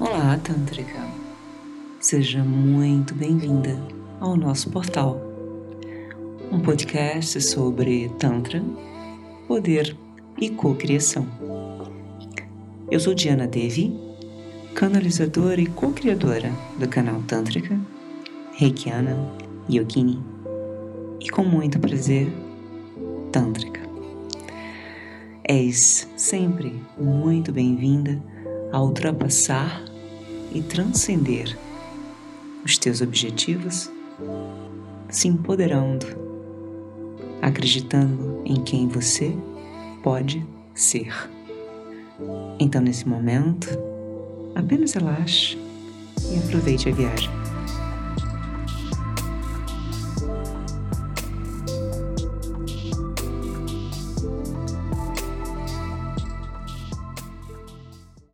Olá, Tântrica! Seja muito bem-vinda ao nosso portal, um podcast sobre Tantra, poder e co-criação. Eu sou Diana Devi, canalizadora e co-criadora do canal Tântrica, Reikiana Yogini, e com muito prazer, Tântrica. És sempre muito bem-vinda a ultrapassar e transcender os teus objetivos, se empoderando, acreditando em quem você pode ser. Então, nesse momento, apenas relaxe e aproveite a viagem.